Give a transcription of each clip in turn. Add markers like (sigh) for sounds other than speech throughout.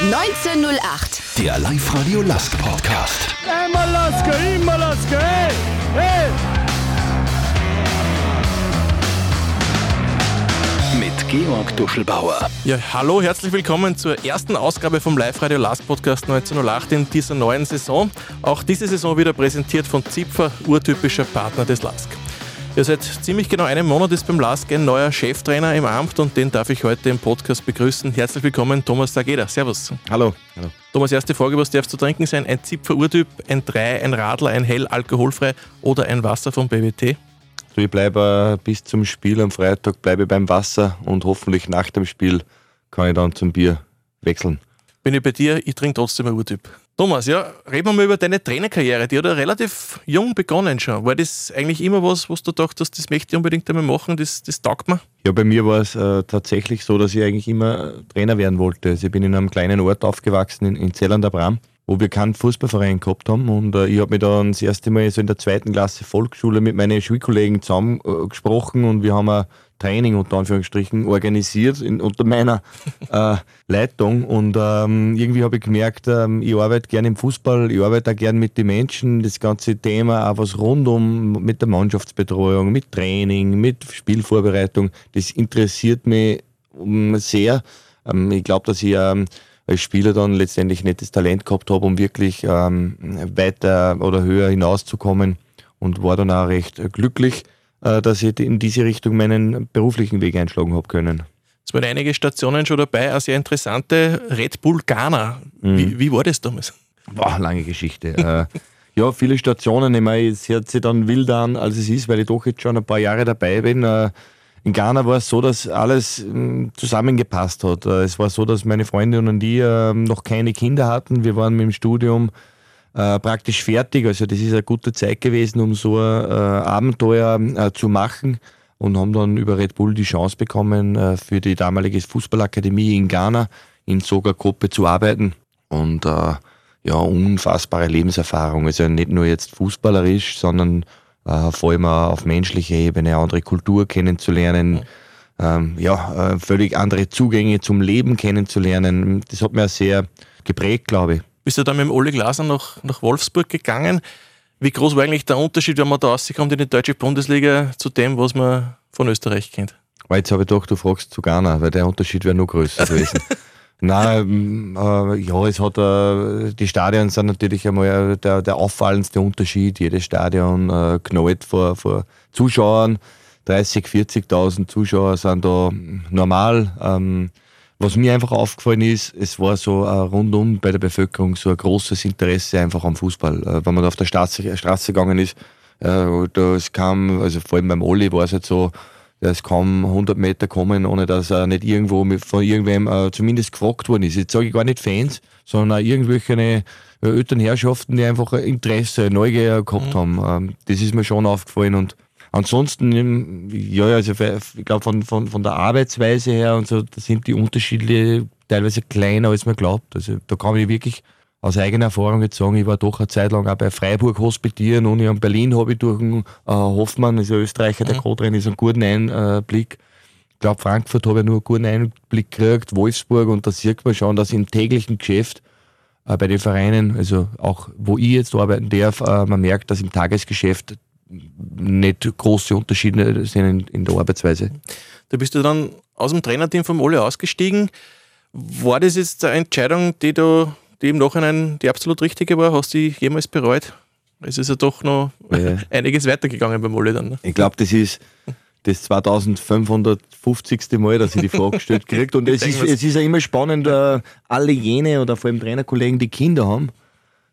1908. Der Live-Radio Last Podcast. Einmal Lasker, immer Lasker, hey, hey! Mit Georg Duschelbauer. Ja, hallo, herzlich willkommen zur ersten Ausgabe vom Live-Radio Last Podcast 1908 in dieser neuen Saison. Auch diese Saison wieder präsentiert von Zipfer, urtypischer Partner des LASK. Ja, seit ziemlich genau einem Monat ist beim LASK ein neuer Cheftrainer im Amt und den darf ich heute im Podcast begrüßen. Herzlich willkommen, Thomas Dageda. Servus. Hallo. Hallo. Thomas, erste Frage, was darf zu trinken sein? Ein Zipfer Urtyp, ein 3, ein Radler, ein Hell, alkoholfrei oder ein Wasser vom BWT? So, ich bleibe äh, bis zum Spiel am Freitag bleibe beim Wasser und hoffentlich nach dem Spiel kann ich dann zum Bier wechseln. Bin ich bei dir, ich trinke trotzdem ein Urtyp. Thomas, ja, reden wir mal über deine Trainerkarriere. Die hat ja relativ jung begonnen schon. War das eigentlich immer was, was du dachtest, das möchte ich unbedingt einmal machen, das, das taugt mir? Ja, bei mir war es äh, tatsächlich so, dass ich eigentlich immer Trainer werden wollte. Also ich bin in einem kleinen Ort aufgewachsen, in, in Zell an der Bram, wo wir keinen Fußballverein gehabt haben. Und äh, ich habe mich dann das erste Mal so in der zweiten Klasse Volksschule mit meinen Schulkollegen zusammen äh, und wir haben ein Training unter Anführungsstrichen organisiert in, unter meiner (laughs) äh, Leitung. Und ähm, irgendwie habe ich gemerkt, ähm, ich arbeite gerne im Fußball, ich arbeite auch gerne mit den Menschen, das ganze Thema, auch was rundum mit der Mannschaftsbetreuung, mit Training, mit Spielvorbereitung, das interessiert mich um, sehr. Ähm, ich glaube, dass ich ähm, als Spieler dann letztendlich nicht das Talent gehabt habe, um wirklich ähm, weiter oder höher hinauszukommen und war dann auch recht glücklich äh, dass ich in diese Richtung meinen beruflichen Weg einschlagen habe können. Es waren einige Stationen schon dabei, eine sehr interessante Red Bull Ghana. Mhm. Wie, wie, war das damals? Boah, lange Geschichte. äh, ja, viele Stationen. Ich meine, es hört sich dann wild an, als es ist, weil ich doch jetzt schon ein paar Jahre dabei bin. Äh, in Ghana war es so, dass alles mm, zusammengepasst hat. Äh, es war so, dass meine Freundin und ich ähm, noch keine Kinder hatten. Wir waren mit dem Studium äh, praktisch fertig. Also das ist eine gute Zeit gewesen, um so ein äh, Abenteuer zu machen und haben dann über Red Bull die Chance bekommen, für die damalige Fußballakademie in Ghana in Soga-Gruppe zu arbeiten. Und ja, unfassbare Lebenserfahrung. Also nicht nur jetzt fußballerisch, sondern äh, vor allem auf menschlicher Ebene, andere Kultur kennenzulernen. Ähm, ja, völlig andere Zugänge zum Leben kennenzulernen. Das hat mir sehr geprägt, glaube ich bist du dann mit dem Ole Glaser nach, nach Wolfsburg gegangen. Wie groß war eigentlich der Unterschied, wenn man da rauskommt in die deutsche Bundesliga zu dem, was man von Österreich kennt? Weil jetzt habe ich gedacht, du fragst zu Ghana, weil der Unterschied wäre noch größer (laughs) gewesen. Nein, äh, ja, es hat äh, die Stadien sind natürlich einmal der, der auffallendste Unterschied. Jedes Stadion äh, knallt vor, vor Zuschauern. 30, 40.000 Zuschauer sind da normal. Ähm, was mir einfach aufgefallen ist, es war so uh, rundum bei der Bevölkerung so ein großes Interesse einfach am Fußball. Uh, wenn man auf der Straße, Straße gegangen ist, uh, da es kam, also vor allem beim Olli war es halt so, es kam 100 Meter kommen, ohne dass er nicht irgendwo mit, von irgendwem uh, zumindest gefragt worden ist. Jetzt sage ich gar nicht Fans, sondern auch irgendwelche äh, Elternherrschaften, die einfach Interesse, Neugier gehabt mhm. haben. Uh, das ist mir schon aufgefallen und Ansonsten, ja, also ich glaube von, von, von der Arbeitsweise her und so, da sind die Unterschiede teilweise kleiner, als man glaubt. Also da kann ich wirklich aus eigener Erfahrung jetzt sagen, ich war doch eine Zeit lang auch bei Freiburg hospitieren und in Berlin habe ich durch den äh, Hoffmann, also Österreicher, der mhm. Co-Trainer, ist einen guten Einblick. Ich glaube, Frankfurt habe ich nur einen guten Einblick gekriegt, Wolfsburg und da sieht man schon, dass im täglichen Geschäft äh, bei den Vereinen, also auch wo ich jetzt arbeiten darf, äh, man merkt, dass im Tagesgeschäft nicht große Unterschiede sind in, in der Arbeitsweise. Da bist du dann aus dem Trainerteam vom Ole ausgestiegen. War das jetzt eine Entscheidung, die, du, die im Nachhinein die absolut richtige war? Hast du die jemals bereut? Es ist ja doch noch ja. (laughs) einiges weitergegangen beim Ole dann. Ne? Ich glaube, das ist das 2550. Mal, dass ich die Frage gestellt (laughs) kriege. Und es ist, es ist ja immer spannend, äh, alle jene oder vor allem Trainerkollegen, die Kinder haben,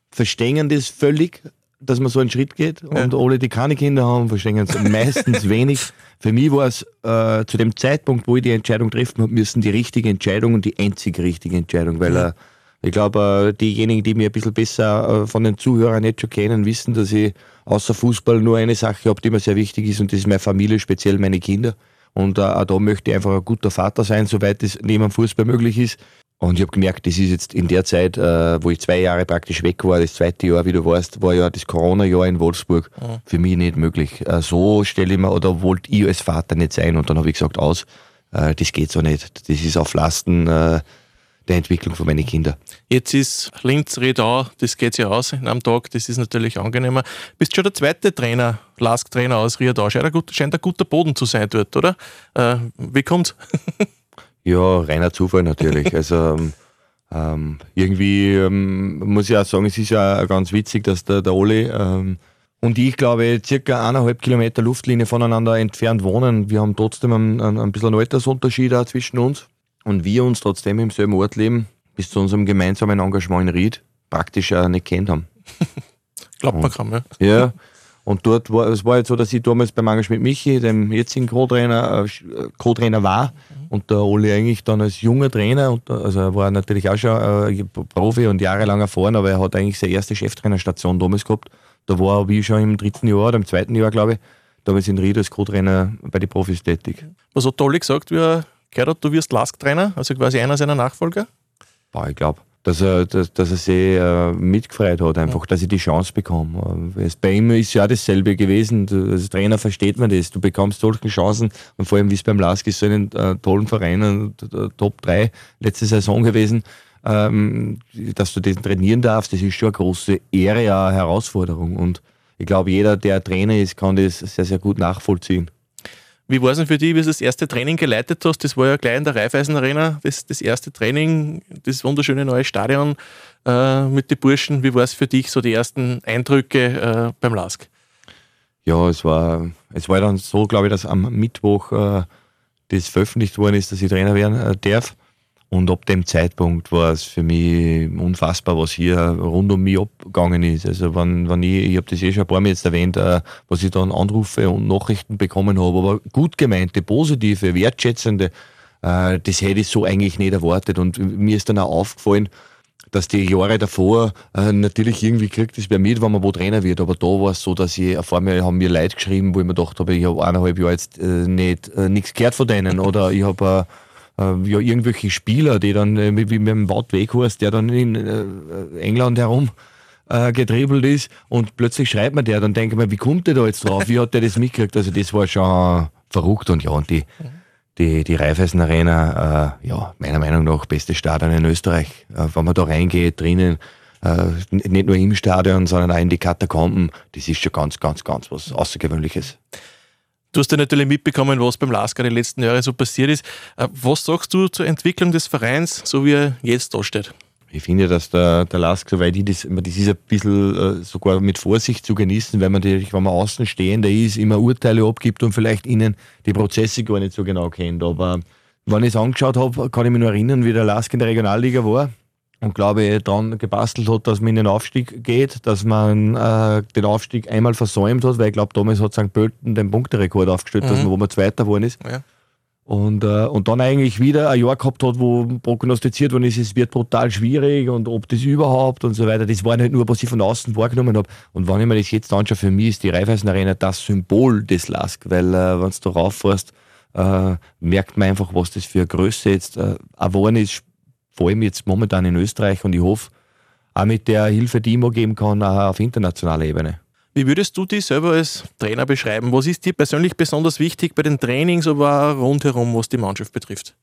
verstehen das völlig, dass man so einen Schritt geht. Und ja. alle, die keine Kinder haben, verstehen es meistens (laughs) wenig. Für mich war es äh, zu dem Zeitpunkt, wo ich die Entscheidung treffen habe müssen, die richtige Entscheidung und die einzig richtige Entscheidung, weil ja. äh, ich glaube, äh, diejenigen, die mich ein bisschen besser äh, von den Zuhörern jetzt schon kennen, wissen, dass ich außer Fußball nur eine Sache habe, die mir sehr wichtig ist und das ist meine Familie, speziell meine Kinder. Und äh, auch da möchte ich einfach ein guter Vater sein, soweit es neben dem Fußball möglich ist. Und ich habe gemerkt, das ist jetzt in der Zeit, wo ich zwei Jahre praktisch weg war, das zweite Jahr, wie du weißt, war ja das Corona-Jahr in Wolfsburg, mhm. für mich nicht möglich. So stelle ich mir, oder wollte ich als Vater nicht sein. Und dann habe ich gesagt, aus, das geht so nicht. Das ist auf Lasten der Entwicklung von meinen Kindern. Jetzt ist Linz, Redau, das geht ja aus einem Tag, das ist natürlich angenehmer. Bist schon der zweite Trainer, Lask-Trainer aus Riedau. Scheint ein, gut, scheint ein guter Boden zu sein dort, oder? Äh, wie kommt's? (laughs) ja, reiner Zufall natürlich. also ähm, ähm, irgendwie ähm, muss ich auch sagen, es ist ja ganz witzig, dass der, der Oli ähm, und ich glaube circa eineinhalb Kilometer Luftlinie voneinander entfernt wohnen. Wir haben trotzdem einen, einen, ein bisschen Altersunterschied auch zwischen uns und wir uns trotzdem im selben Ort leben, bis zu unserem gemeinsamen Engagement in Ried praktisch auch nicht kennt haben. (laughs) Glaubt man kaum, ja. Ja, und dort war es war jetzt so, dass ich damals beim Engagement Michi, dem jetzigen Co-Trainer, äh, Co-Trainer war und der Oli eigentlich dann als junger Trainer, und, also er war natürlich auch schon äh, Profi und jahrelang erfahren, aber er hat eigentlich seine erste Cheftrainerstation damals gehabt. Da war er wie schon im dritten Jahr oder im zweiten Jahr, glaube ich, damals in Ried als Co-Trainer bei den Profis tätig. Was hat der Oli gesagt, wie er gehört du wirst Lask-Trainer, also quasi einer seiner Nachfolger? Boah, ich glaube, dass er, dass, dass er sich äh, mitgefreut hat, einfach, dass ich die Chance bekomme. Es, bei ihm ist ja dasselbe gewesen. Als Trainer versteht man das. Du bekommst solche Chancen und vor allem, wie es beim Lask ist, so einen äh, tollen Verein, äh, Top 3 letzte Saison gewesen, ähm, dass du den trainieren darfst, das ist schon eine große Ehre, eine Herausforderung. Und ich glaube, jeder, der Trainer ist, kann das sehr, sehr gut nachvollziehen. Wie war es denn für dich, wie du das erste Training geleitet hast? Das war ja gleich in der Raiffeisen Arena, das, das erste Training, das wunderschöne neue Stadion äh, mit den Burschen. Wie war es für dich, so die ersten Eindrücke äh, beim LASK? Ja, es war, es war dann so, glaube ich, dass am Mittwoch äh, das veröffentlicht worden ist, dass ich Trainer werden äh, darf. Und ab dem Zeitpunkt war es für mich unfassbar, was hier rund um mich abgegangen ist. Also wenn, wenn ich, ich habe das eh schon ein paar Mal jetzt erwähnt, äh, was ich dann Anrufe und Nachrichten bekommen habe, aber gut gemeinte, positive, wertschätzende, äh, das hätte ich so eigentlich nicht erwartet. Und mir ist dann auch aufgefallen, dass die Jahre davor äh, natürlich irgendwie kriegt das wer mit, wenn man wo Trainer wird, aber da war es so, dass ich vor mir haben mir Leute geschrieben, wo ich mir gedacht habe, ich habe eineinhalb Jahre jetzt äh, nicht äh, nichts gehört von denen oder ich habe äh, ja, irgendwelche Spieler, die dann, äh, wie mit dem Wout Weghorst, der dann in äh, England herum äh, ist und plötzlich schreibt man der, dann denke ich mir, wie kommt der da jetzt drauf? Wie hat der das mitgekriegt? Also das war schon verrückt und ja, und die, die, die Raiffeisen Arena, äh, ja, meiner Meinung nach beste Stadion in Österreich. Äh, wenn man da reingeht, drinnen, äh, nicht nur im Stadion, sondern auch in die Katakomben, das ist schon ganz, ganz, ganz was Außergewöhnliches. Du hast ja natürlich mitbekommen, was beim Lasker die letzten Jahre so passiert ist. Äh, was sagst du zur Entwicklung des Vereins, so wie er jetzt da steht? Ich finde, dass der, der Lask, soweit ich das, das ist ein bisschen äh, sogar mit Vorsicht zu genießen, weil man natürlich, wenn man Außenstehender ist, immer Urteile abgibt und vielleicht ihnen die Prozesse gar nicht so genau kennt. Aber wenn ich es angeschaut habe, kann ich mich nur erinnern, wie der Lask in der Regionalliga war und glaube ich daran gebastelt hat, dass man in den Aufstieg geht, dass man äh, den Aufstieg einmal versäumt hat, weil ich glaube, damals hat St. Pölten den Punkterekord aufgestellt, mhm. dass man, wo man Zweiter geworden ist. Ja. Und, äh, und dann eigentlich wieder ein Jahr gehabt hat, wo prognostiziert worden ist, es wird brutal schwierig und ob das überhaupt und so weiter. Das war nicht nur, was ich von außen wahrgenommen habe. Und wenn ich mir das jetzt anschaue, für mich ist die Raiffeisen Arena das Symbol des LASK, weil äh, wenn du da rauffährst, äh, merkt man einfach, was das für eine Größe jetzt äh, geworden ist, vor allem jetzt momentan in Österreich und ich hoffe, auch mit der Hilfe, die ich mir geben kann, auch auf internationaler Ebene. Wie würdest du dich selber als Trainer beschreiben? Was ist dir persönlich besonders wichtig bei den Trainings, aber auch rundherum, was die Mannschaft betrifft?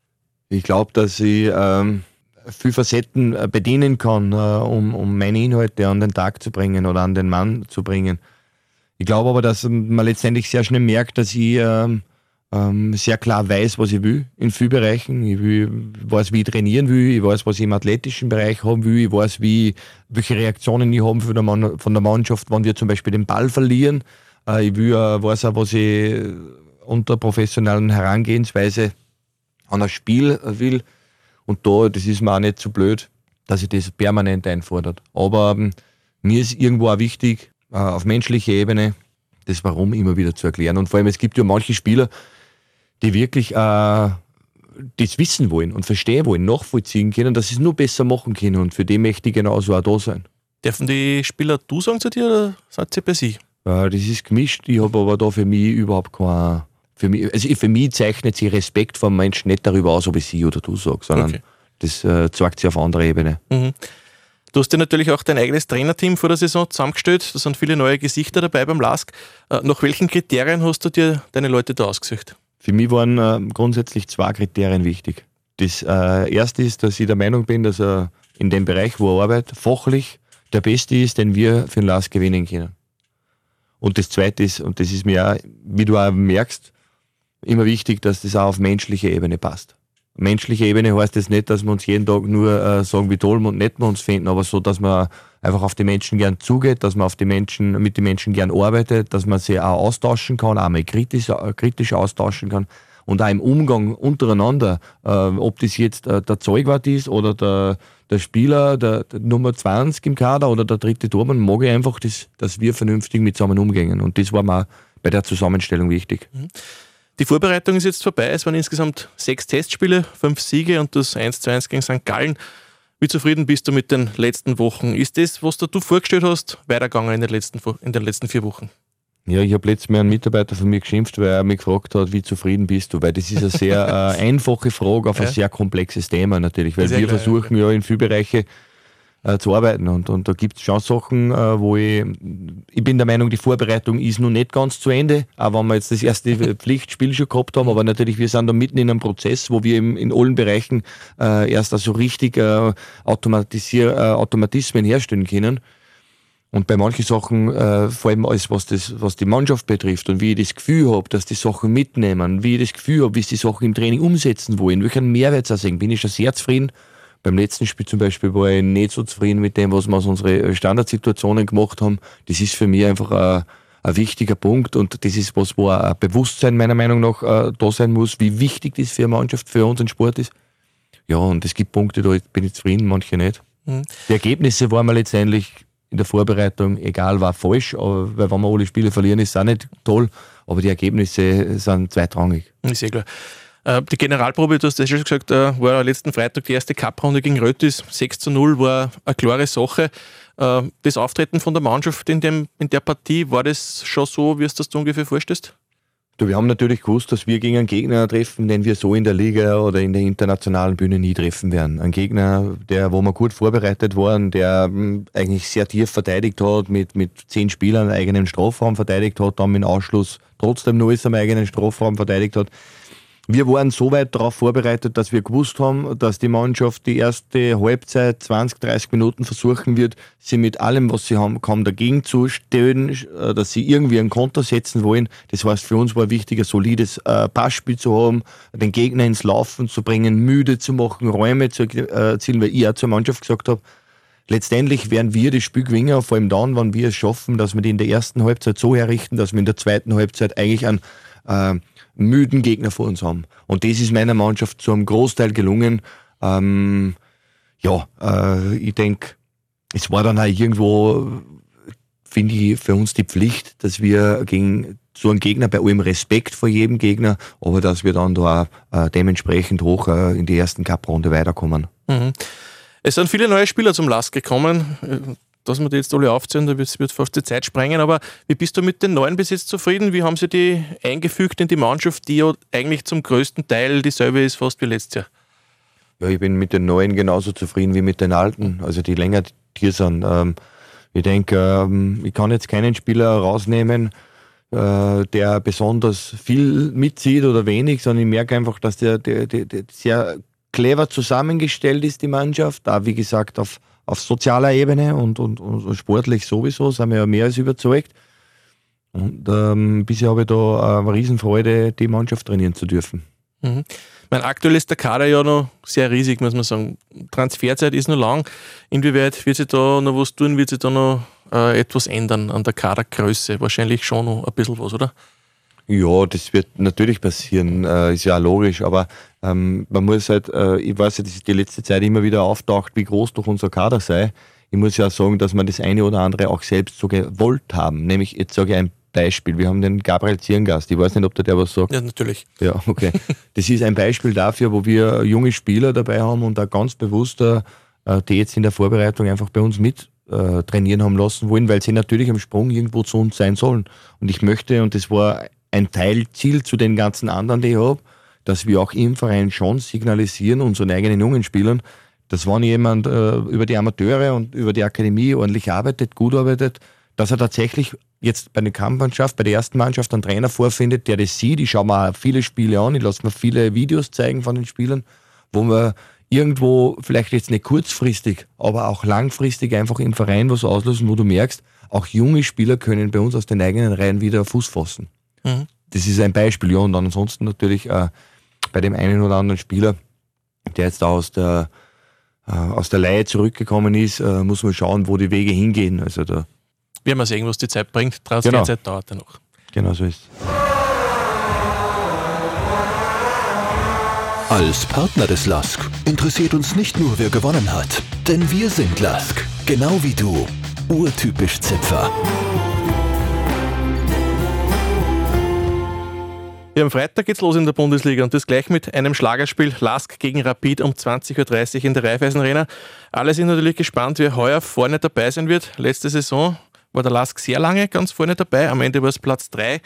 Ich glaube, dass ich ähm, viele Facetten äh, bedienen kann, äh, um, um meine Inhalte an den Tag zu bringen oder an den Mann zu bringen. Ich glaube aber, dass man letztendlich sehr schnell merkt, dass ich ähm, ähm, sehr klar weiß, was ich will in vielen Bereichen. Ich, will, weiß, wie ich trainieren will, ich weiß, was ich im athletischen Bereich haben will, ich weiß, wie, welche Reaktionen ich habe von der, von der Mannschaft, wenn wir zum Beispiel den Ball verlieren. Äh, ich will, äh, weiß auch, was ich unter professionellen Herangehensweise an ein Spiel will. Und da, das ist mir auch nicht so blöd, dass ich das permanent einfordert. Aber ähm, mir ist irgendwo auch wichtig, äh, auf menschlicher Ebene, das Warum immer wieder zu erklären. Und vor allem, es gibt ja manche Spieler, die wirklich äh, das wissen wollen und verstehen wollen, nachvollziehen können, dass sie es nur besser machen können. Und für die möchte ich genauso auch da sein. Dürfen die Spieler du sagen zu dir oder seid ihr bei sich? Äh, das ist gemischt. Ich habe aber da für mich überhaupt kein. Für mich, also für mich zeichnet sich Respekt vom Menschen nicht darüber aus, ob ich sie oder du sage, sondern okay. das äh, zeigt sich auf anderer Ebene. Mhm. Du hast dir natürlich auch dein eigenes Trainerteam vor der Saison zusammengestellt. Da sind viele neue Gesichter dabei beim LASK. Äh, nach welchen Kriterien hast du dir deine Leute da ausgesucht? Für mich waren äh, grundsätzlich zwei Kriterien wichtig. Das äh, erste ist, dass ich der Meinung bin, dass er in dem Bereich, wo er arbeitet, fachlich der Beste ist, den wir für den Lars gewinnen können. Und das zweite ist, und das ist mir auch, wie du auch merkst, immer wichtig, dass das auch auf menschlicher Ebene passt. Menschliche Ebene heißt das nicht, dass wir uns jeden Tag nur äh, sagen, wie toll und nett wir uns finden, aber so, dass man einfach auf die Menschen gern zugeht, dass man auf die Menschen, mit den Menschen gern arbeitet, dass man sie auch austauschen kann, auch mal kritisch, äh, kritisch austauschen kann und auch im Umgang untereinander, äh, ob das jetzt äh, der Zeugwart ist oder der, der Spieler, der, der, Nummer 20 im Kader oder der dritte Tormann, mag ich einfach, das, dass wir vernünftig miteinander umgehen. Und das war mir bei der Zusammenstellung wichtig. Mhm. Die Vorbereitung ist jetzt vorbei. Es waren insgesamt sechs Testspiele, fünf Siege und das 1 zu 1 gegen St. Gallen. Wie zufrieden bist du mit den letzten Wochen? Ist das, was du vorgestellt hast, weitergegangen in den letzten, in den letzten vier Wochen? Ja, ich habe letztes Mal einen Mitarbeiter von mir geschimpft, weil er mich gefragt hat, wie zufrieden bist du? Weil das ist eine sehr (laughs) äh, einfache Frage auf ja. ein sehr komplexes Thema natürlich, weil wir klar, versuchen ja in vielen Bereichen äh, zu arbeiten. Und, und da gibt es schon Sachen, äh, wo ich, ich bin der Meinung, die Vorbereitung ist noch nicht ganz zu Ende, auch wenn wir jetzt das erste (laughs) Pflichtspiel schon gehabt haben, aber natürlich, wir sind da mitten in einem Prozess, wo wir im, in allen Bereichen äh, erst also richtig äh, automatisier, äh, Automatismen herstellen können. Und bei manchen Sachen, äh, vor allem alles, was, das, was die Mannschaft betrifft und wie ich das Gefühl habe, dass die Sachen mitnehmen, wie ich das Gefühl habe, wie sie die Sachen im Training umsetzen wollen, welchen Mehrwert sie sehen, bin ich schon sehr zufrieden beim letzten Spiel zum Beispiel war ich nicht so zufrieden mit dem, was wir aus unseren Standardsituationen gemacht haben. Das ist für mich einfach ein, ein wichtiger Punkt und das ist was, wo ein Bewusstsein meiner Meinung nach äh, da sein muss, wie wichtig das für eine Mannschaft, für unseren Sport ist. Ja, und es gibt Punkte, da bin ich zufrieden, manche nicht. Mhm. Die Ergebnisse waren wir letztendlich in der Vorbereitung, egal, war falsch, aber, weil wenn wir alle Spiele verlieren, ist es auch nicht toll, aber die Ergebnisse sind zweitrangig. Ist sehr klar. Äh, die Generalprobe, du hast ja schon gesagt, äh, war letzten Freitag die erste Cup-Runde gegen Rötis. 6 zu 0 war eine klare Sache. Äh, das Auftreten von der Mannschaft in, dem, in der Partie, war das schon so, wie es das du ungefähr vorstellst? Du, wir haben natürlich gewusst, dass wir gegen einen Gegner treffen, den wir so in der Liga oder in der internationalen Bühne nie treffen werden. Ein Gegner, der, wo wir gut vorbereitet waren, der hm, eigentlich sehr tief verteidigt hat, mit, mit zehn Spielern eigenen Strafraum verteidigt hat, dann mit Ausschluss trotzdem nur ist am eigenen Strafraum verteidigt hat. Wir waren so weit darauf vorbereitet, dass wir gewusst haben, dass die Mannschaft die erste Halbzeit 20, 30 Minuten versuchen wird, sie mit allem, was sie haben, kaum dagegen zu stellen, äh, dass sie irgendwie einen Konter setzen wollen. Das heißt, für uns war wichtig, ein solides äh, Passspiel zu haben, den Gegner ins Laufen zu bringen, müde zu machen, Räume zu äh, erzielen, weil ich auch zur Mannschaft gesagt habe, letztendlich werden wir das Spiel gewinnen, vor allem dann, wenn wir es schaffen, dass wir die in der ersten Halbzeit so herrichten, dass wir in der zweiten Halbzeit eigentlich einen äh, müden Gegner vor uns haben. Und das ist meiner Mannschaft zu einem Großteil gelungen. Ähm, ja, äh, ich denke, es war dann auch irgendwo, finde ich, für uns die Pflicht, dass wir gegen so einen Gegner, bei allem Respekt vor jedem Gegner, aber dass wir dann da äh, dementsprechend hoch äh, in die ersten Cup-Runde weiterkommen. Mhm. Es sind viele neue Spieler zum Last gekommen dass wir die jetzt alle aufzählen, da wird fast die Zeit sprengen. Aber wie bist du mit den neuen bis jetzt zufrieden? Wie haben sie die eingefügt in die Mannschaft, die ja eigentlich zum größten Teil dieselbe ist, fast wie letztes Jahr? Ja, ich bin mit den neuen genauso zufrieden wie mit den alten, also die länger hier sind. Ähm, ich denke, ähm, ich kann jetzt keinen Spieler rausnehmen, äh, der besonders viel mitzieht oder wenig, sondern ich merke einfach, dass der, der, der, der sehr clever zusammengestellt ist, die Mannschaft. Da, wie gesagt, auf auf sozialer Ebene und, und, und sportlich sowieso sind wir ja mehr als überzeugt. Und ähm, bisher habe ich da eine Riesenfreude, die Mannschaft trainieren zu dürfen. Mhm. Mein aktuell ist der Kader ja noch sehr riesig, muss man sagen. Transferzeit ist noch lang. Inwieweit wird sich da noch was tun? Wird sich da noch äh, etwas ändern an der Kadergröße? Wahrscheinlich schon noch ein bisschen was, oder? Ja, das wird natürlich passieren, äh, ist ja auch logisch, aber ähm, man muss halt, äh, ich weiß ja, dass die letzte Zeit immer wieder auftaucht, wie groß doch unser Kader sei. Ich muss ja sagen, dass wir das eine oder andere auch selbst so gewollt haben. Nämlich, jetzt sage ich ein Beispiel. Wir haben den Gabriel Zierngast. Ich weiß nicht, ob der der was sagt. Ja, natürlich. Ja, okay. (laughs) Das ist ein Beispiel dafür, wo wir junge Spieler dabei haben und da ganz bewusst, äh, die jetzt in der Vorbereitung einfach bei uns mit äh, trainieren haben lassen wollen, weil sie natürlich am Sprung irgendwo zu uns sein sollen. Und ich möchte, und das war ein Teilziel zu den ganzen anderen, die ich habe, dass wir auch im Verein schon signalisieren, unseren eigenen jungen Spielern, dass wenn jemand äh, über die Amateure und über die Akademie ordentlich arbeitet, gut arbeitet, dass er tatsächlich jetzt bei der Kampfmannschaft, bei der ersten Mannschaft einen Trainer vorfindet, der das sieht. Ich schaue mir viele Spiele an, ich lasse mir viele Videos zeigen von den Spielern, wo wir irgendwo vielleicht jetzt nicht kurzfristig, aber auch langfristig einfach im Verein was auslösen, wo du merkst, auch junge Spieler können bei uns aus den eigenen Reihen wieder Fuß fassen. Mhm. Das ist ein Beispiel, ja. Und ansonsten natürlich äh, bei dem einen oder anderen Spieler, der jetzt aus der, äh, aus der Leihe zurückgekommen ist, äh, muss man schauen, wo die Wege hingehen. Also da wir mal sehen, was die Zeit bringt. Transferzeit genau. dauert ja noch. Genau so ist Als Partner des LASK interessiert uns nicht nur, wer gewonnen hat, denn wir sind LASK, genau wie du. Urtypisch Zipfer. Ja, am Freitag geht's los in der Bundesliga und das gleich mit einem Schlagerspiel Lask gegen Rapid um 20.30 Uhr in der Raiffeisen Arena. Alle sind natürlich gespannt, wer heuer vorne dabei sein wird. Letzte Saison war der Lask sehr lange ganz vorne dabei, am Ende war es Platz 3.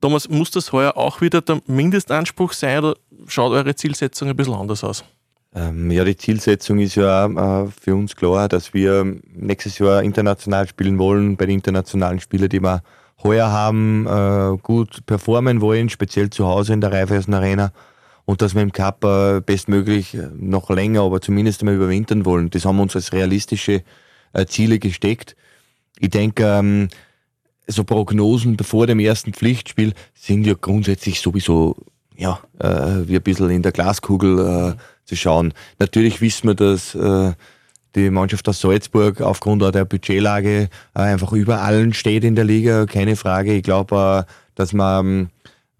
Thomas, muss das heuer auch wieder der Mindestanspruch sein oder schaut eure Zielsetzung ein bisschen anders aus? Ähm, ja, die Zielsetzung ist ja äh, für uns klar, dass wir nächstes Jahr international spielen wollen, bei den internationalen Spielen, die wir heuer haben, äh, gut performen wollen, speziell zu Hause in der Raiffeisen Arena und dass wir im Cup äh, bestmöglich noch länger, aber zumindest einmal überwintern wollen. Das haben wir uns als realistische äh, Ziele gesteckt. Ich denke, ähm, so Prognosen vor dem ersten Pflichtspiel sind ja grundsätzlich sowieso ja, äh, wie ein bisschen in der Glaskugel äh, zu schauen. Natürlich wissen wir, dass äh, die Mannschaft aus Salzburg aufgrund der Budgetlage äh, einfach über allen steht in der Liga, keine Frage. Ich glaube, äh, dass man ähm,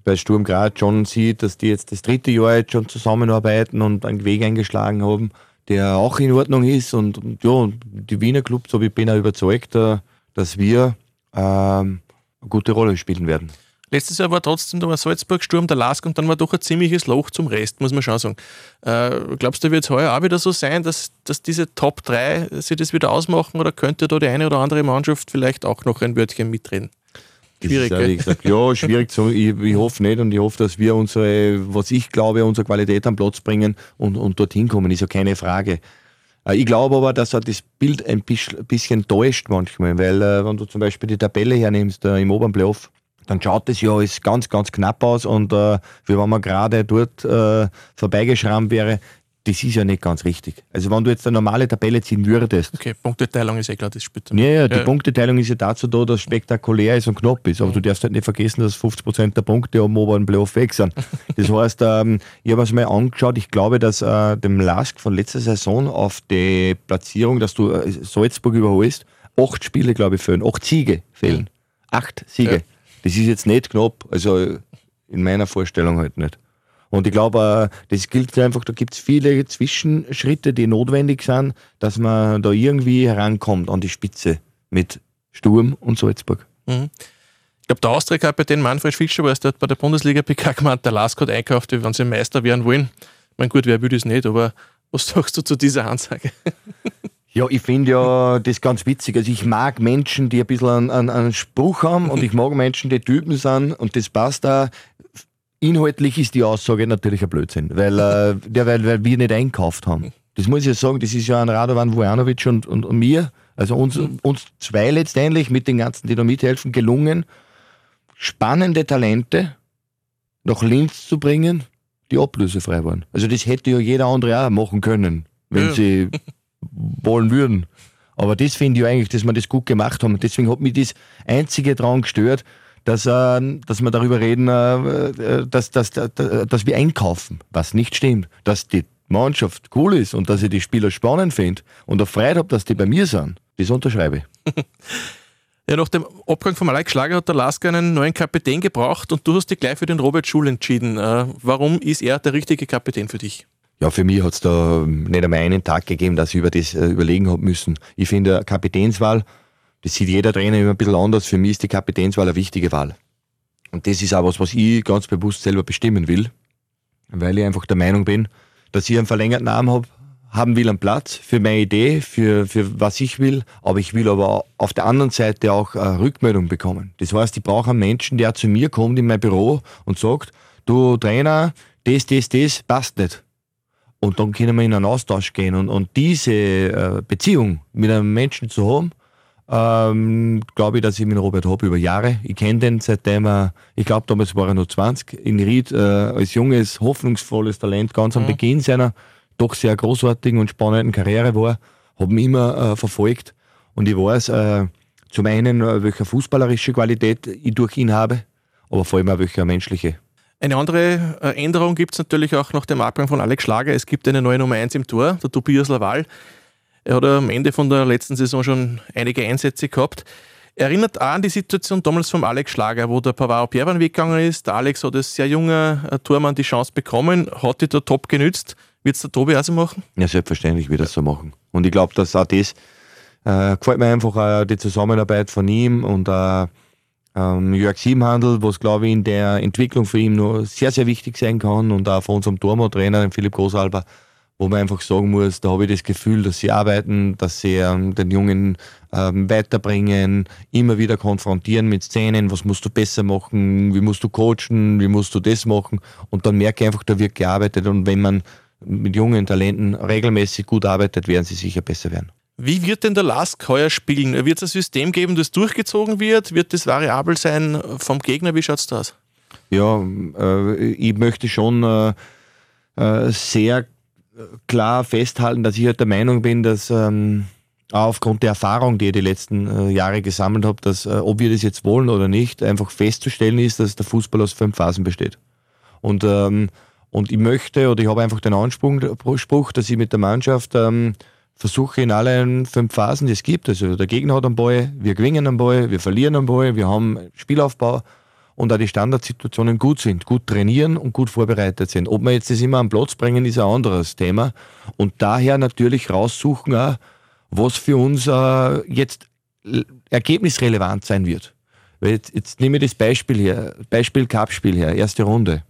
bei Sturm Graz schon sieht, dass die jetzt das dritte Jahr jetzt schon zusammenarbeiten und einen Weg eingeschlagen haben, der auch in Ordnung ist. Und, ja, die Wiener Clubs, so ich bin auch überzeugt, äh, dass wir ähm, eine gute Rolle spielen werden. Letztes Jahr war trotzdem da war Salzburg Sturm der Lask und dann war doch ein ziemliches Loch zum Rest, muss man schon sagen. Äh, glaubst du, wird es heuer auch wieder so sein, dass, dass diese Top 3 sich das wieder ausmachen oder könnte da die eine oder andere Mannschaft vielleicht auch noch ein Wörtchen mitreden? Schwierig, ja, gesagt, ja, (laughs) schwierig. Zu, ich, ich, hoffe nicht und ich hoffe, dass wir unsere, was ich glaube, unsere Qualität am Platz bringen und, und dorthin kommen, ist ja keine Frage. Äh, ich glaube aber, dass er das Bild ein bisschen täuscht manchmal, weil äh, wenn du zum Beispiel die Tabelle hernimmst äh, im oberen Playoff, dann schaut das ja alles ganz, ganz knapp aus und äh, wie wenn man gerade dort äh, vorbeigeschrammt wäre, das ist ja nicht ganz richtig. Also wenn du jetzt eine normale Tabelle ziehen würdest. Okay, Punkteteilung ist eh klar das Spiel. Ja, ja, die ja. Punkteteilung ist ja dazu da, dass es spektakulär ist und knapp ist. Aber mhm. du darfst halt nicht vergessen, dass 50% der Punkte am oberen Playoff weg sind. Das (laughs) heißt, ähm, ich habe es mal angeschaut, ich glaube, dass äh, dem Lask von letzter Saison auf die Platzierung, dass du äh, Salzburg überholst, acht Spiele, glaube ich, fehlen. Acht Siege fehlen. Acht Siege. Ja. Das ist jetzt nicht knapp, also in meiner Vorstellung halt nicht. Und ich glaube, das gilt einfach, da gibt es viele Zwischenschritte, die notwendig sind, dass man da irgendwie herankommt an die Spitze mit Sturm und Salzburg. Mhm. Ich glaube, der Austria-Kapitän Manfred Fischer war es dort bei der Bundesliga-PK gemeint, der Lask hat einkauft, wenn sie Meister werden wollen. Ich meine, gut, wer will das nicht, aber was sagst du zu dieser Ansage? (laughs) Ja, ich finde ja das ganz witzig. Also ich mag Menschen, die ein bisschen einen, einen, einen Spruch haben und ich mag Menschen, die Typen sind und das passt da. Inhaltlich ist die Aussage natürlich ein Blödsinn, weil, äh, der, weil, weil wir nicht einkauft haben. Das muss ich ja sagen, das ist ja an Radovan Vujanovic und, und, und mir, also uns, uns zwei letztendlich mit den ganzen, die da mithelfen, gelungen, spannende Talente nach Linz zu bringen, die ablösefrei waren. Also das hätte ja jeder andere auch machen können, wenn ja. sie (laughs) wollen würden. Aber das finde ich eigentlich, dass wir das gut gemacht haben. Und deswegen hat mich das einzige daran gestört, dass, äh, dass wir darüber reden, äh, äh dass, dass, dass, dass wir einkaufen, was nicht stimmt. Dass die Mannschaft cool ist und dass ich die Spieler spannend finde und erfreut habe, dass die bei mir sind. Das unterschreibe ich. (laughs) Ja, nach dem Abgang von Alex Schlager hat der Lasker einen neuen Kapitän gebraucht und du hast dich gleich für den Robert Schul entschieden. Äh, warum ist er der richtige Kapitän für dich? Ja, für mich hat es da nicht einmal einen Tag gegeben, dass ich über das äh, überlegen habe müssen. Ich finde, Kapitänswahl, das sieht jeder Trainer immer ein bisschen anders. Für mich ist die Kapitänswahl eine wichtige Wahl. Und das ist auch was, was ich ganz bewusst selber bestimmen will, weil ich einfach der Meinung bin, dass ich einen verlängerten Arm habe, haben will einen Platz für meine Idee, für, für was ich will, aber ich will aber auf der anderen Seite auch Rückmeldung bekommen. Das heißt, ich brauche einen Menschen, der zu mir kommt in mein Büro und sagt, du Trainer, das, das, das passt nicht und dann können wir in einen Austausch gehen. Und, und diese äh, Beziehung mit einem Menschen zu haben, ähm, glaube ich, dass ich mit Robert habe über Jahre. Ich kenne den seitdem er, ich glaube damals war er nur 20, in Ried äh, als junges, hoffnungsvolles Talent, ganz am mhm. Beginn seiner, doch sehr großartigen und spannenden Karriere war, habe mich immer äh, verfolgt und ich weiß äh, zum einen, äh, welche fußballerische Qualität ich durch ihn habe, aber vor allem auch welche menschliche. Eine andere äh, Änderung gibt es natürlich auch nach dem Abgang von Alex Schlager. Es gibt eine neue Nummer 1 im Tor, der Tobias Laval. Er hat am Ende von der letzten Saison schon einige Einsätze gehabt. Erinnert auch an die Situation damals vom Alex Schlager, wo der Pavaro Perwan weggegangen ist. Der Alex hat als sehr junger äh, Tormann die Chance bekommen, hat die da top genützt. Wird es der Tobi auch so machen? Ja, selbstverständlich wird er so machen. Und ich glaube, dass auch das äh, gefällt mir einfach äh, die Zusammenarbeit von ihm und äh, ähm, Jörg Siebenhandel, was glaube ich in der Entwicklung für ihn nur sehr, sehr wichtig sein kann und auch von unserem Tormo-Trainer, Philipp Großalber, wo man einfach sagen muss, da habe ich das Gefühl, dass sie arbeiten, dass sie ähm, den Jungen ähm, weiterbringen, immer wieder konfrontieren mit Szenen, was musst du besser machen, wie musst du coachen, wie musst du das machen und dann merke ich einfach, da wird gearbeitet und wenn man mit jungen Talenten regelmäßig gut arbeitet, werden sie sicher besser werden. Wie wird denn der Lask heuer spielen? Wird es ein System geben, das durchgezogen wird? Wird das variabel sein vom Gegner? Wie schaut es da aus? Ja, äh, ich möchte schon äh, äh, sehr klar festhalten, dass ich halt der Meinung bin, dass ähm, aufgrund der Erfahrung, die ich die letzten äh, Jahre gesammelt habe, dass äh, ob wir das jetzt wollen oder nicht, einfach festzustellen ist, dass der Fußball aus fünf Phasen besteht. Und, ähm, und ich möchte oder ich habe einfach den Anspruch, dass ich mit der Mannschaft ähm, versuche in allen fünf Phasen, die es gibt, also der Gegner hat am Ball, wir gewinnen am Ball, wir verlieren am Ball, wir haben Spielaufbau und auch die Standardsituationen gut sind, gut trainieren und gut vorbereitet sind. Ob wir jetzt das immer am Platz bringen, ist ein anderes Thema. Und daher natürlich raussuchen auch, was für uns äh, jetzt ergebnisrelevant sein wird. Weil jetzt, jetzt nehme ich das Beispiel her, Beispiel Cup-Spiel her, erste Runde.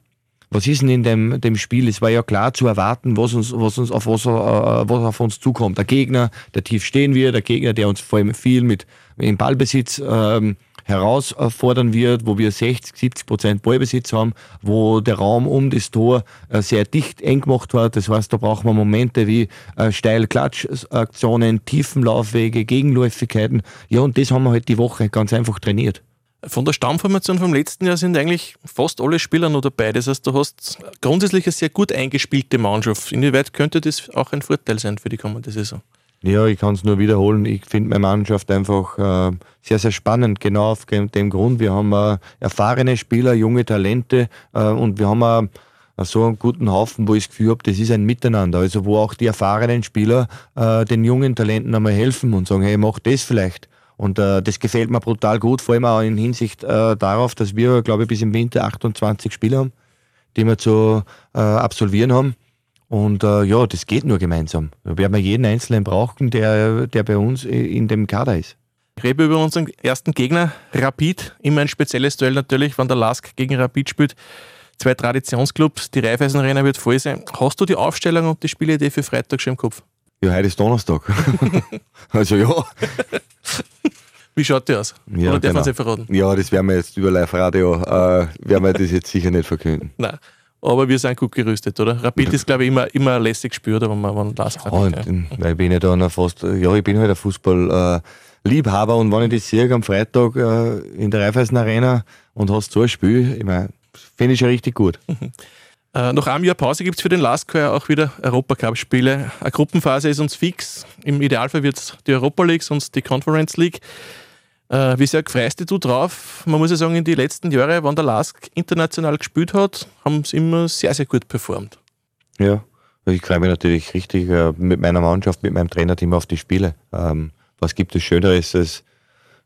Was ist denn in dem, dem Spiel? Es war ja klar zu erwarten, was uns, was uns auf was, äh, was auf uns zukommt. Der Gegner, der tief stehen wird, der Gegner, der uns vor allem viel mit im Ballbesitz ähm, herausfordern wird, wo wir 60, 70 Prozent Ballbesitz haben, wo der Raum um das Tor äh, sehr dicht eng gemacht wird. Das heißt, da brauchen wir Momente wie äh, steil Klatschaktionen, Tiefenlaufwege, Gegenläufigkeiten. Ja, und das haben wir halt die Woche ganz einfach trainiert. Von der Stammformation vom letzten Jahr sind eigentlich fast alle Spieler noch dabei. Das heißt, du hast grundsätzlich eine sehr gut eingespielte Mannschaft. Inwieweit könnte das auch ein Vorteil sein für die kommende Saison? Ja, ich kann es nur wiederholen. Ich finde meine Mannschaft einfach äh, sehr, sehr spannend, genau auf dem Grund. Wir haben äh, erfahrene Spieler, junge Talente äh, und wir haben äh, so einen guten Haufen, wo ich das Gefühl habe, das ist ein Miteinander. Also wo auch die erfahrenen Spieler äh, den jungen Talenten einmal helfen und sagen, hey, mach das vielleicht. Und äh, das gefällt mir brutal gut, vor allem auch in Hinsicht äh, darauf, dass wir, glaube ich, bis im Winter 28 Spiele haben, die wir zu absolvieren haben. Und äh, ja, das geht nur gemeinsam. Da werden wir jeden Einzelnen brauchen, der, der bei uns in dem Kader ist. Ich rede über unseren ersten Gegner, Rapid. Immer ein spezielles Duell natürlich, wenn der Lask gegen Rapid spielt. Zwei Traditionsclubs, die Raiffeisen Arena wird voll sein. Hast du die Aufstellung und die Spielidee für Freitag schon im Kopf? Ja, heute ist Donnerstag. (laughs) also ja. Wie schaut die aus? Ja, Oder darf genau. man sie verraten? Ja, das werden wir jetzt über Live-Radio, äh, werden wir das jetzt sicher nicht verkünden. (laughs) Nein aber wir sind gut gerüstet, oder? Rapid ist, glaube ich, immer, immer lässig spürt, wenn man, wenn Last hat. und, ja. ich bin ja da noch fast, ja, ich bin halt ein Fußball-Liebhaber und wenn ich das sehe am Freitag äh, in der Raiffeisen Arena und hast so ein Spiel, ich meine, finde ich schon richtig gut. (laughs) Äh, nach einem Jahr Pause gibt es für den Last ja auch wieder Europacup-Spiele. Eine Gruppenphase ist uns fix. Im Idealfall wird es die Europa League, sonst die Conference League. Äh, wie sehr freust du drauf? Man muss ja sagen, in den letzten Jahren, wenn der Lask international gespielt hat, haben sie immer sehr, sehr gut performt. Ja, ich freue mich natürlich richtig äh, mit meiner Mannschaft, mit meinem Trainerteam auf die Spiele. Ähm, was gibt es Schöneres, als,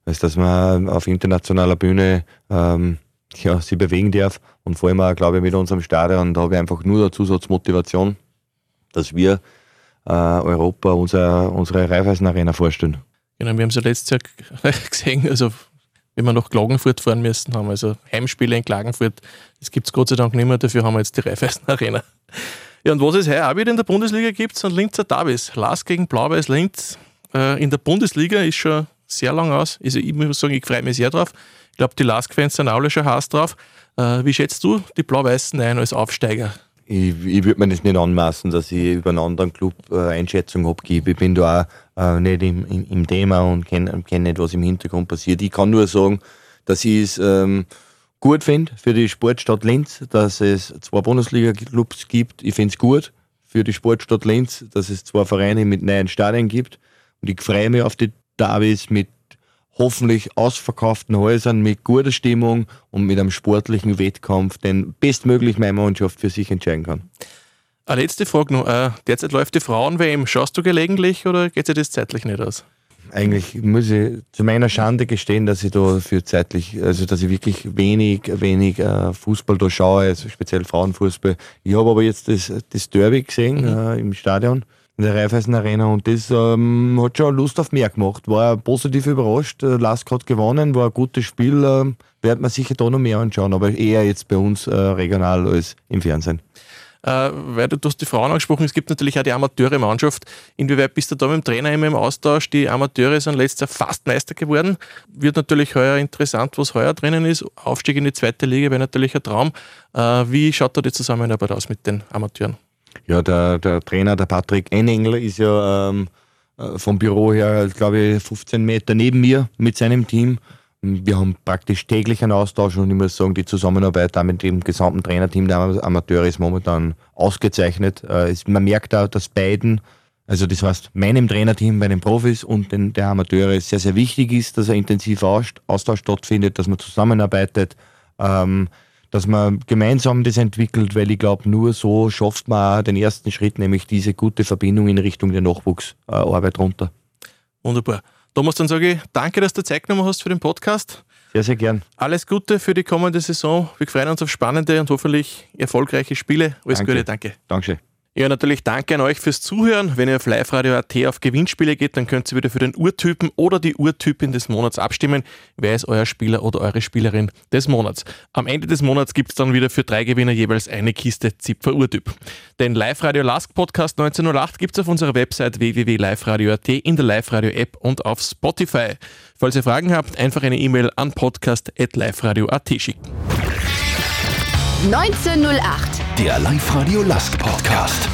als dass man auf internationaler Bühne ähm, ja, sie bewegen darf und vor allem auch, glaube ich, mit unserem Stadion, da habe ich einfach nur eine Zusatzmotivation, dass wir äh, Europa unser, unsere Raiffeisen Arena vorstellen. Genau, wir haben es ja letztes Jahr (laughs) gesehen, also wenn wir nach Klagenfurt fahren müssen haben, also Heimspiele in Klagenfurt, das gibt es Gott sei Dank nicht mehr, dafür haben wir jetzt die Raiffeisen Arena. Ja, und was es heuer auch wieder in der Bundesliga gibt, sind Linzer Davis. Lars gegen Blau-Weiß Linz äh, in der Bundesliga ist schon sehr lang aus. Also ich muss sagen, ich freue mich sehr drauf. Ich glaube, die Lask-Fans sind alle schon heiß drauf. Äh, wie schätzt du die Blau-Weißen ein als Aufsteiger? ich, ich würde mir das nicht anmaßen, dass ich über einen anderen Club äh, Einschätzung abgebe. Ich bin da auch äh, nicht im, im, im, Thema und kenne kenn nicht, was im Hintergrund passiert. Ich kann nur sagen, dass ich es ähm, gut finde für die Sportstadt Linz, dass es zwei Bundesliga-Clubs gibt. Ich finde es gut für die Sportstadt Linz, dass es zwei Vereine mit neuen Stadien gibt. Und ich freue mich auf die Derbys mit hoffentlich ausverkauften Häusern, mit guter Stimmung und mit einem sportlichen Wettkampf, den bestmöglich meine Mannschaft für sich entscheiden kann. Eine letzte Frage noch. Äh, derzeit läuft die Frauen-WM. Schaust du gelegentlich oder geht sich das zeitlich nicht aus? Eigentlich muss ich zu meiner Schande gestehen, dass ich da für zeitlich, also dass ich wirklich wenig, wenig äh, Fußball da schaue, also speziell Frauenfußball. Ich habe aber jetzt das, das Derby gesehen mhm. äh, im Stadion, in der Raiffeisen Arena und das ähm, hat schon Lust auf mehr gemacht. War positiv überrascht. Äh, Lask hat gewonnen, war ein gutes Spiel. Äh, wird man sicher da noch mehr anschauen, aber eher jetzt bei uns äh, regional als im Fernsehen äh, weil du, du hast die Frauen angesprochen, es gibt natürlich auch die Amateure-Mannschaft. Inwieweit bist du da mit dem Trainer immer im Austausch? Die Amateure sind letztes Jahr fast Meister geworden. Wird natürlich heuer interessant, was heuer drinnen ist. Aufstieg in die zweite Liga wäre natürlich ein Traum. Äh, wie schaut da die Zusammenarbeit aus mit den Amateuren? Ja, der, der Trainer, der Patrick Enengel, ist ja ähm, äh, vom Büro her, glaube ich, 15 Meter neben mir mit seinem Team. Wir haben praktisch täglich einen Austausch und ich muss sagen, die Zusammenarbeit mit dem gesamten Trainerteam der Amateure ist momentan ausgezeichnet. Äh, man merkt auch, dass beiden, also das heißt meinem Trainerteam bei den Profis und den, der Amateure sehr, sehr wichtig ist, dass ein intensiver Austausch stattfindet, dass man zusammenarbeitet, ähm, dass man gemeinsam das entwickelt, weil ich glaube, nur so schafft man auch den ersten Schritt, nämlich diese gute Verbindung in Richtung der Nachwuchsarbeit runter. Wunderbar. Thomas, dann sage ich danke, dass du Zeit genommen hast für den Podcast. Sehr, sehr gern. Alles Gute für die kommende Saison. Wir freuen uns auf spannende und hoffentlich erfolgreiche Spiele. Alles danke. Gute, danke. Dankeschön. Ja, natürlich danke an euch fürs Zuhören. Wenn ihr auf liveradio.at auf Gewinnspiele geht, dann könnt ihr wieder für den Urtypen oder die Urtypin des Monats abstimmen. Wer ist euer Spieler oder eure Spielerin des Monats? Am Ende des Monats gibt es dann wieder für drei Gewinner jeweils eine Kiste Zipfer Urtyp. Den Live-Radio Lask Podcast 1908 gibt es auf unserer Website www.liveradio.at, in der Live-Radio App und auf Spotify. Falls ihr Fragen habt, einfach eine E-Mail an podcast.liveradio.at schicken. 1908 der Live-Radio Last Podcast.